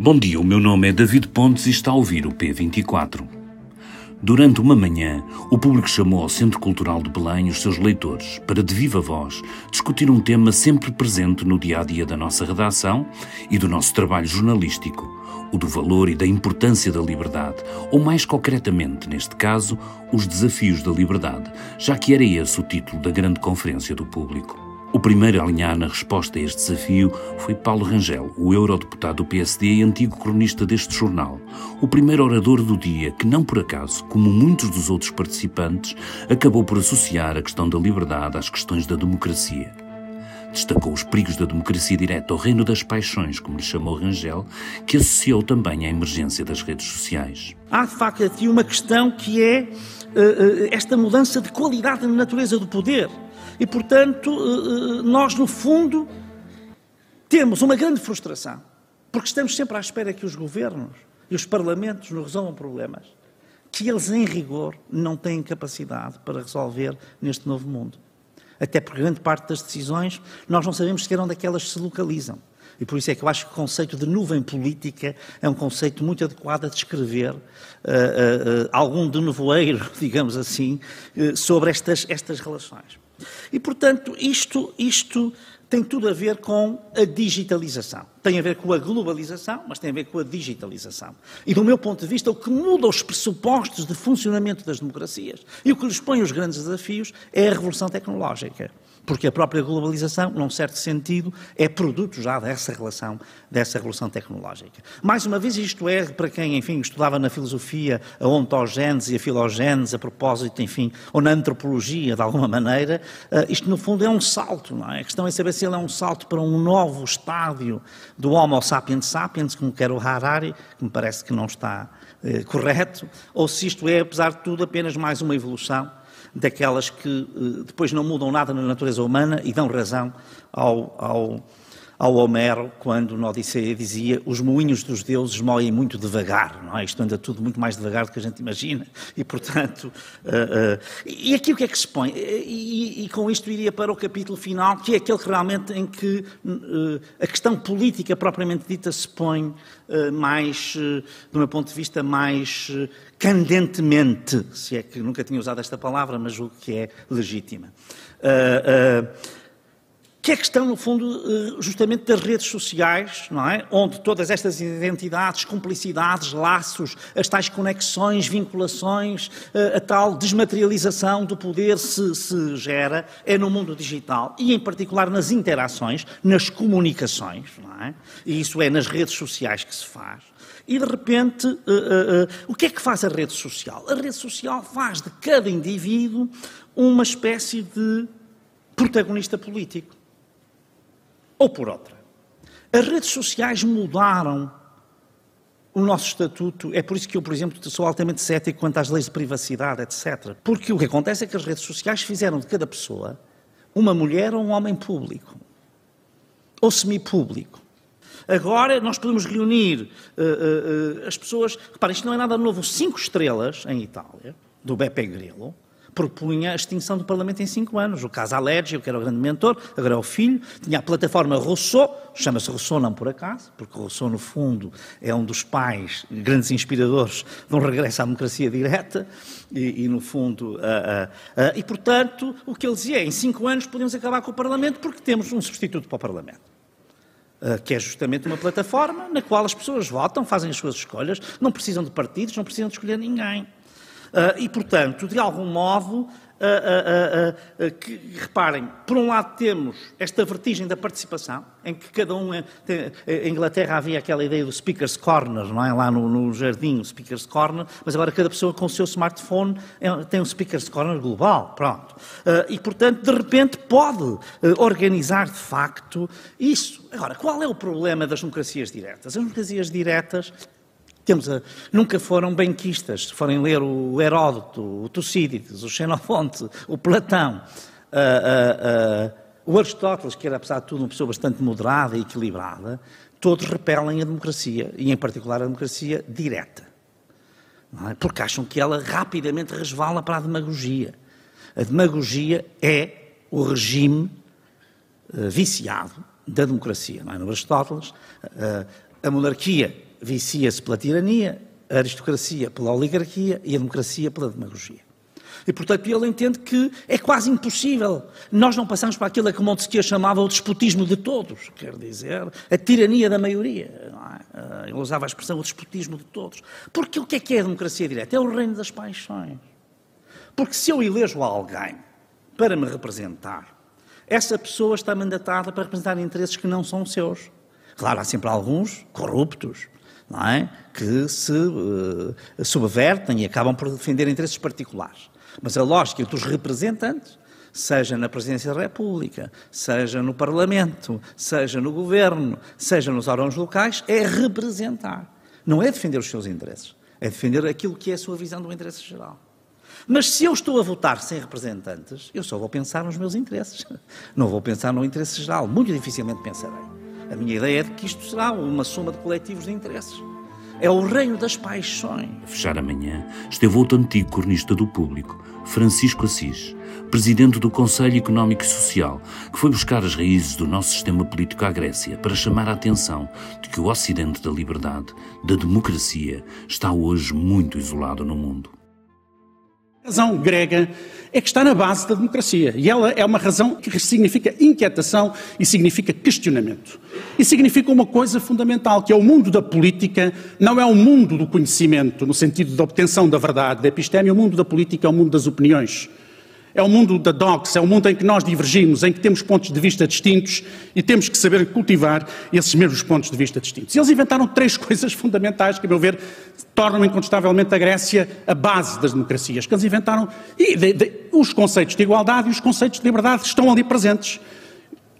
Bom dia, o meu nome é David Pontes e está a ouvir o P24. Durante uma manhã, o público chamou ao Centro Cultural de Belém os seus leitores para, de viva voz, discutir um tema sempre presente no dia a dia da nossa redação e do nosso trabalho jornalístico, o do valor e da importância da liberdade, ou mais concretamente, neste caso, os desafios da liberdade, já que era esse o título da grande conferência do público. O primeiro a alinhar na resposta a este desafio foi Paulo Rangel, o eurodeputado do PSD e antigo cronista deste jornal. O primeiro orador do dia que, não por acaso, como muitos dos outros participantes, acabou por associar a questão da liberdade às questões da democracia. Destacou os perigos da democracia direta ao reino das paixões, como lhe chamou Rangel, que associou também à emergência das redes sociais. Há, de facto, aqui uma questão que é uh, esta mudança de qualidade na natureza do poder. E, portanto, eh, eh, nós, no fundo, temos uma grande frustração, porque estamos sempre à espera que os governos e os parlamentos nos resolvam problemas que eles, em rigor, não têm capacidade para resolver neste novo mundo. Até porque grande parte das decisões nós não sabemos sequer onde é que elas se localizam. E por isso é que eu acho que o conceito de nuvem política é um conceito muito adequado a descrever uh, uh, uh, algum de nevoeiro, digamos assim, sobre estas, estas relações. E, portanto, isto, isto tem tudo a ver com a digitalização. Tem a ver com a globalização, mas tem a ver com a digitalização. E, do meu ponto de vista, o que muda os pressupostos de funcionamento das democracias e o que lhes põe os grandes desafios é a revolução tecnológica porque a própria globalização, num certo sentido, é produto já dessa relação, dessa revolução tecnológica. Mais uma vez, isto é, para quem, enfim, estudava na filosofia a ontogênese e a filogênese, a propósito, enfim, ou na antropologia, de alguma maneira, uh, isto, no fundo, é um salto, não é? A questão é saber se ele é um salto para um novo estádio do Homo sapiens sapiens, como quer o Harari, que me parece que não está uh, correto, ou se isto é, apesar de tudo, apenas mais uma evolução daquelas que eh, depois não mudam nada na natureza humana e dão razão ao, ao, ao Homero, quando na Odisseia dizia os moinhos dos deuses moem muito devagar, não é? Isto anda tudo muito mais devagar do que a gente imagina, e portanto... Uh, uh, e aqui o que é que se põe? E, e, com isto iria para o capítulo final, que é aquele que realmente em que uh, a questão política propriamente dita se põe mais, do meu ponto de vista, mais candentemente, se é que nunca tinha usado esta palavra, mas julgo que é legítima. Que é questão, no fundo, eh, justamente das redes sociais, não é? Onde todas estas identidades, cumplicidades, laços, as tais conexões, vinculações, eh, a tal desmaterialização do poder se, se gera, é no mundo digital e, em particular, nas interações, nas comunicações, não é? E isso é nas redes sociais que se faz. E de repente, uh, o que é que faz a rede social? A rede social faz de cada indivíduo uma espécie de protagonista político ou por outra. As redes sociais mudaram o nosso estatuto. É por isso que eu, por exemplo, sou altamente cético quanto às leis de privacidade, etc. Porque o que acontece é que as redes sociais fizeram de cada pessoa uma mulher ou um homem público. Ou semipúblico. Agora nós podemos reunir uh, uh, uh, as pessoas. Reparem, isto não é nada novo. Cinco estrelas em Itália, do Beppe Grillo, propunha a extinção do Parlamento em cinco anos. O caso Alégio, que era o grande mentor, agora é o filho. Tinha a plataforma Rousseau, chama-se Rousseau não por acaso, porque Rousseau, no fundo, é um dos pais, grandes inspiradores de um regresso à democracia direta. E, e no fundo, e portanto, o que ele dizia é: em cinco anos podemos acabar com o Parlamento porque temos um substituto para o Parlamento. que é justamente uma plataforma na qual as pessoas votam, fazem as suas escolhas, não precisam de partidos, não precisam de escolher ninguém. Uh, e, portanto, de algum modo, uh, uh, que, reparem, por um lado temos esta vertigem da participação, em que cada um. É, tem, em Inglaterra havia aquela ideia do Speaker's Corner, não é? Lá no, no jardim, o Speaker's Corner, mas agora cada pessoa com o seu smartphone é, tem um Speaker's Corner global, pronto. e, portanto, de repente pode organizar de facto isso. Agora, qual é o problema das democracias diretas? As democracias diretas temos a, nunca foram benquistas. Se forem ler o Heródoto, o Tucídides, o Xenofonte, o Platão, uh, uh, o Aristóteles, que era, apesar de tudo, uma pessoa bastante moderada e equilibrada, todos repelem a democracia, e em particular a democracia direta. É? Porque acham que ela rapidamente resvala para a demagogia. A demagogia é o regime viciado da democracia. Não é? No Aristóteles, a monarquia vicia-se pela tirania, a aristocracia pela oligarquia e a democracia pela demagogia. E, portanto, ele entende que é quase impossível. Nós não passamos para aquilo que Montesquieu chamava o despotismo de todos, quer dizer, a tirania da maioria. É? Ah, ele usava a expressão o despotismo de todos. Porque o que é que é a democracia direta? É o reino das paixões. Porque se eu elejo alguém para me representar, essa pessoa está mandatada para representar interesses que não são seus. Claro, há sempre alguns corruptos, não é? que se uh, subvertem e acabam por defender interesses particulares. Mas a lógica dos representantes, seja na Presidência da República, seja no Parlamento, seja no Governo, seja nos órgãos locais, é representar. Não é defender os seus interesses, é defender aquilo que é a sua visão do interesse geral. Mas se eu estou a votar sem representantes, eu só vou pensar nos meus interesses. Não vou pensar no interesse geral. Muito dificilmente pensarei. A minha ideia é de que isto será uma soma de coletivos de interesses. É o reino das paixões. A fechar amanhã, esteve outro antigo cornista do público, Francisco Assis, presidente do Conselho Económico e Social, que foi buscar as raízes do nosso sistema político à Grécia para chamar a atenção de que o Ocidente da liberdade, da democracia, está hoje muito isolado no mundo. A razão grega é que está na base da democracia. E ela é uma razão que significa inquietação e significa questionamento. E significa uma coisa fundamental, que é o mundo da política, não é o mundo do conhecimento, no sentido da obtenção da verdade, da episteme, o mundo da política é o mundo das opiniões. É o mundo da dox, é o mundo em que nós divergimos, em que temos pontos de vista distintos e temos que saber cultivar esses mesmos pontos de vista distintos. E eles inventaram três coisas fundamentais que, a meu ver, tornam incontestavelmente a Grécia a base das democracias. Que eles inventaram, e de, de, os conceitos de igualdade e os conceitos de liberdade estão ali presentes.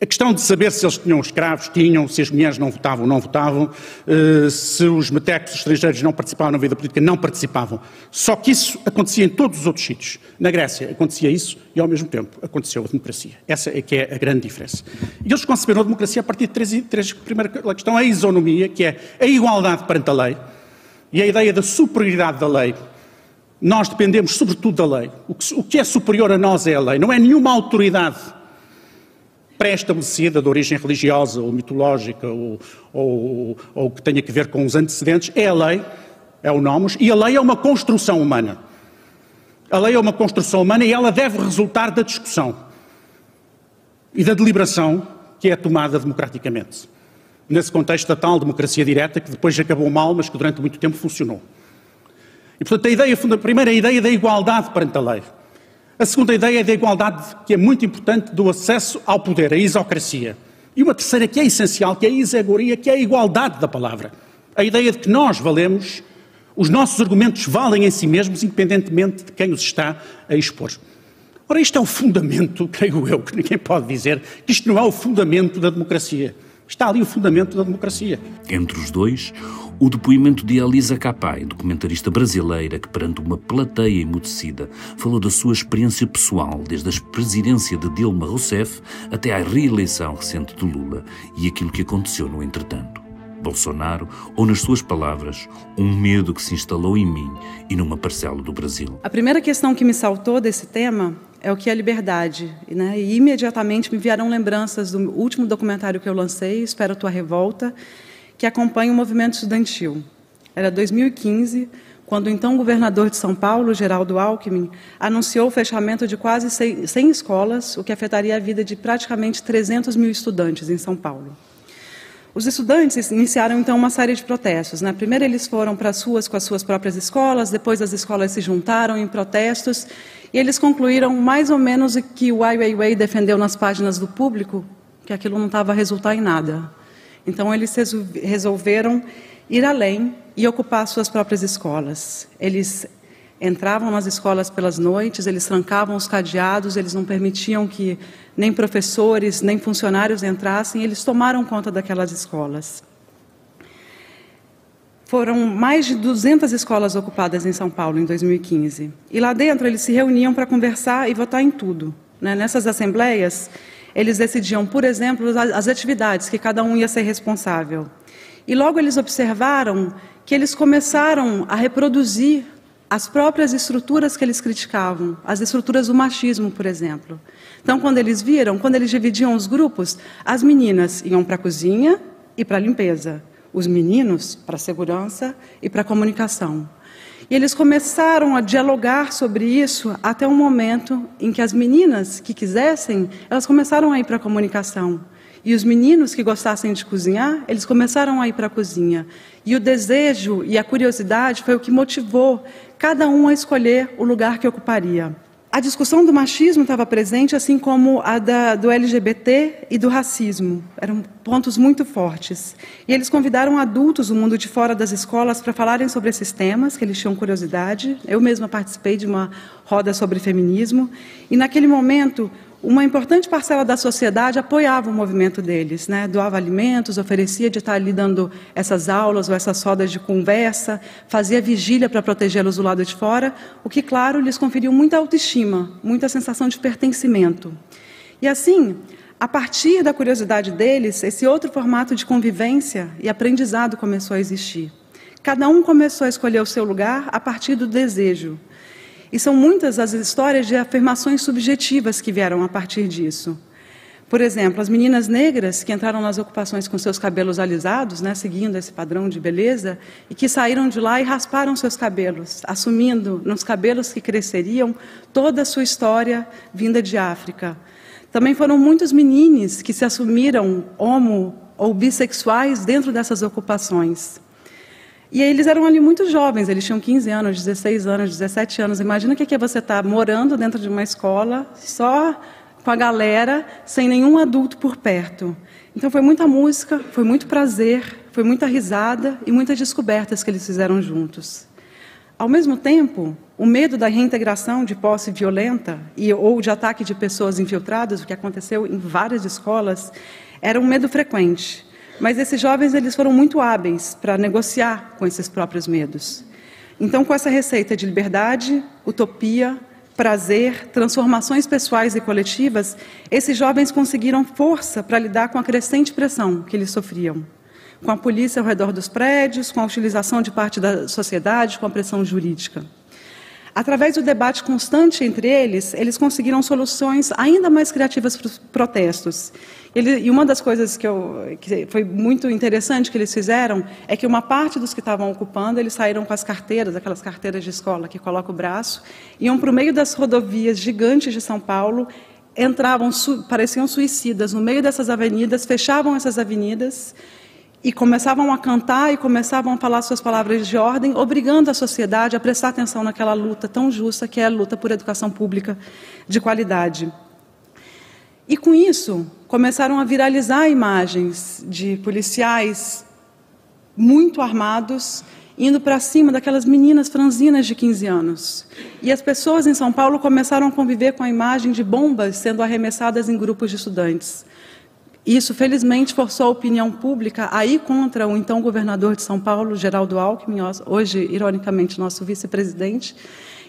A questão de saber se eles tinham escravos, tinham, se as mulheres não votavam, não votavam, eh, se os metecos estrangeiros não participavam na vida política, não participavam. Só que isso acontecia em todos os outros sítios. Na Grécia acontecia isso e, ao mesmo tempo, aconteceu a democracia. Essa é que é a grande diferença. E eles conceberam a democracia a partir de três, três primeira questão, a isonomia, que é a igualdade perante a lei, e a ideia da superioridade da lei. Nós dependemos sobretudo da lei. O que é superior a nós é a lei. Não é nenhuma autoridade pré-estabelecida de origem religiosa ou mitológica ou, ou, ou, que tenha que ver com os antecedentes, é a lei, é o nomos, e a lei é uma construção humana. A lei é uma construção humana e ela deve resultar da discussão e da deliberação que é tomada democraticamente. Nesse contexto da tal democracia direta, que depois acabou mal, mas que durante muito tempo funcionou. E, portanto, a, ideia, a primeira a ideia da igualdade perante a lei. A segunda ideia é da igualdade, que é muito importante, do acesso ao poder, a isocracia. E uma terceira que é essencial, que é a isegoria, que é a igualdade da palavra. A ideia de que nós valemos, os nossos argumentos valem em si mesmos, independentemente de quem os está a expor. Ora, isto é o fundamento, creio eu, que ninguém pode dizer que isto não é o fundamento da democracia. Está ali o fundamento da democracia. Entre os dois, o depoimento de Elisa Capai, documentarista brasileira que, perante uma plateia emudecida, falou da sua experiência pessoal, desde a presidência de Dilma Rousseff até à reeleição recente de Lula e aquilo que aconteceu no entretanto. Bolsonaro, ou nas suas palavras, um medo que se instalou em mim e numa parcela do Brasil. A primeira questão que me saltou desse tema é o que é liberdade. Né? E imediatamente me vieram lembranças do último documentário que eu lancei, Espero Tua Revolta, que acompanha o movimento estudantil. Era 2015, quando o então governador de São Paulo, Geraldo Alckmin, anunciou o fechamento de quase 100 escolas, o que afetaria a vida de praticamente 300 mil estudantes em São Paulo. Os estudantes iniciaram então uma série de protestos. Né? Primeiro eles foram para as ruas com as suas próprias escolas, depois as escolas se juntaram em protestos e eles concluíram mais ou menos o que o Ai Weiwei defendeu nas páginas do público, que aquilo não estava a resultar em nada. Então eles resolveram ir além e ocupar suas próprias escolas. Eles entravam nas escolas pelas noites, eles trancavam os cadeados, eles não permitiam que nem professores, nem funcionários entrassem, eles tomaram conta daquelas escolas. Foram mais de 200 escolas ocupadas em São Paulo em 2015. E lá dentro eles se reuniam para conversar e votar em tudo. Né? Nessas assembleias, eles decidiam, por exemplo, as atividades que cada um ia ser responsável. E logo eles observaram que eles começaram a reproduzir as próprias estruturas que eles criticavam, as estruturas do machismo, por exemplo. Então, quando eles viram, quando eles dividiam os grupos, as meninas iam para a cozinha e para a limpeza. Os meninos para a segurança e para a comunicação. E eles começaram a dialogar sobre isso até um momento em que as meninas que quisessem, elas começaram a ir para a comunicação. E os meninos que gostassem de cozinhar, eles começaram a ir para a cozinha. E o desejo e a curiosidade foi o que motivou cada um a escolher o lugar que ocuparia. A discussão do machismo estava presente, assim como a da, do LGBT e do racismo. Eram pontos muito fortes. E eles convidaram adultos do mundo de fora das escolas para falarem sobre esses temas, que eles tinham curiosidade. Eu mesma participei de uma roda sobre feminismo. E naquele momento, uma importante parcela da sociedade apoiava o movimento deles, né? doava alimentos, oferecia de estar ali dando essas aulas ou essas rodas de conversa, fazia vigília para protegê-los do lado de fora, o que, claro, lhes conferiu muita autoestima, muita sensação de pertencimento. E assim, a partir da curiosidade deles, esse outro formato de convivência e aprendizado começou a existir. Cada um começou a escolher o seu lugar a partir do desejo, e são muitas as histórias de afirmações subjetivas que vieram a partir disso. Por exemplo, as meninas negras que entraram nas ocupações com seus cabelos alisados, né, seguindo esse padrão de beleza, e que saíram de lá e rasparam seus cabelos, assumindo nos cabelos que cresceriam toda a sua história vinda de África. Também foram muitos meninos que se assumiram homo ou bissexuais dentro dessas ocupações. E eles eram ali muito jovens, eles tinham 15 anos, 16 anos, 17 anos. Imagina o que é você estar tá morando dentro de uma escola, só com a galera, sem nenhum adulto por perto. Então foi muita música, foi muito prazer, foi muita risada e muitas descobertas que eles fizeram juntos. Ao mesmo tempo, o medo da reintegração de posse violenta e ou de ataque de pessoas infiltradas, o que aconteceu em várias escolas, era um medo frequente. Mas esses jovens eles foram muito hábeis para negociar com esses próprios medos. Então, com essa receita de liberdade, utopia, prazer, transformações pessoais e coletivas, esses jovens conseguiram força para lidar com a crescente pressão que eles sofriam. Com a polícia ao redor dos prédios, com a utilização de parte da sociedade, com a pressão jurídica. Através do debate constante entre eles, eles conseguiram soluções ainda mais criativas para os protestos. Ele, e uma das coisas que, eu, que, foi muito interessante que eles fizeram é que uma parte dos que estavam ocupando, eles saíram com as carteiras, aquelas carteiras de escola que coloca o braço, iam para o meio das rodovias gigantes de São Paulo, entravam, su, pareciam suicidas no meio dessas avenidas, fechavam essas avenidas e começavam a cantar e começavam a falar suas palavras de ordem, obrigando a sociedade a prestar atenção naquela luta tão justa que é a luta por educação pública de qualidade. E com isso, começaram a viralizar imagens de policiais muito armados indo para cima daquelas meninas franzinas de 15 anos. E as pessoas em São Paulo começaram a conviver com a imagem de bombas sendo arremessadas em grupos de estudantes. Isso, felizmente, forçou a opinião pública a ir contra o então governador de São Paulo, Geraldo Alckmin, hoje, ironicamente, nosso vice-presidente.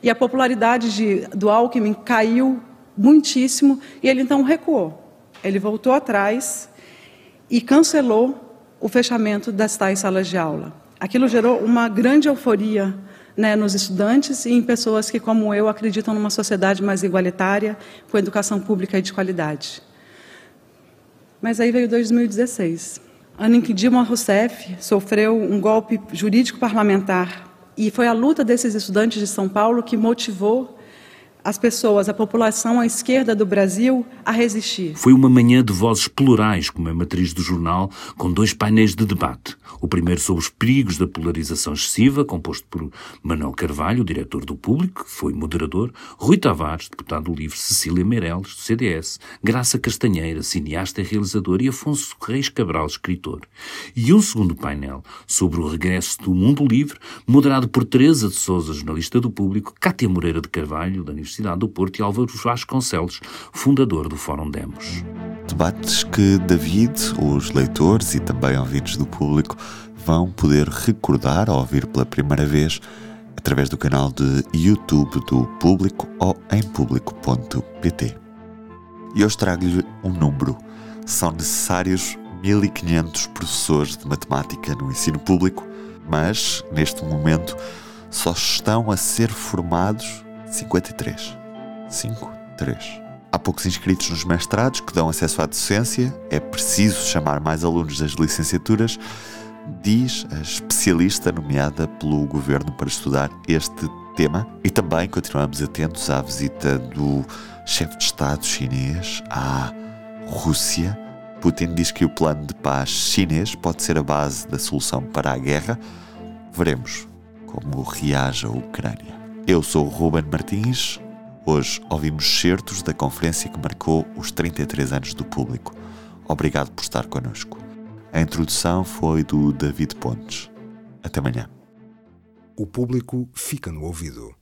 E a popularidade de, do Alckmin caiu muitíssimo e ele então recuou. Ele voltou atrás e cancelou o fechamento das tais salas de aula. Aquilo gerou uma grande euforia né, nos estudantes e em pessoas que, como eu, acreditam numa sociedade mais igualitária, com educação pública e de qualidade. Mas aí veio 2016, ano em que Dilma Rousseff sofreu um golpe jurídico parlamentar. E foi a luta desses estudantes de São Paulo que motivou as pessoas, a população à esquerda do Brasil a resistir. Foi uma manhã de vozes plurais, como é matriz do jornal, com dois painéis de debate. O primeiro sobre os perigos da polarização excessiva, composto por Manuel Carvalho, diretor do Público, que foi moderador, Rui Tavares, deputado do LIVRE, Cecília Meirelles, do CDS, Graça Castanheira, cineasta e realizador, e Afonso Reis Cabral, escritor. E um segundo painel sobre o regresso do Mundo Livre, moderado por Teresa de Souza, jornalista do Público, Cátia Moreira de Carvalho, da Universidade Universidade do Porto e Álvaro Vasconcelos, fundador do Fórum Demos. Debates que David, os leitores e também ouvintes do público vão poder recordar ou ouvir pela primeira vez através do canal de YouTube do Público ou em público.pt. E hoje trago-lhe um número. São necessários 1500 professores de matemática no ensino público, mas neste momento só estão a ser formados 53. 5, 3. Há poucos inscritos nos mestrados que dão acesso à docência, é preciso chamar mais alunos das licenciaturas, diz a especialista nomeada pelo governo para estudar este tema. E também continuamos atentos à visita do chefe de Estado chinês à Rússia. Putin diz que o plano de paz chinês pode ser a base da solução para a guerra. Veremos como reage a Ucrânia. Eu sou o Ruben Martins. Hoje ouvimos certos da conferência que marcou os 33 anos do público. Obrigado por estar connosco. A introdução foi do David Pontes. Até amanhã. O público fica no ouvido.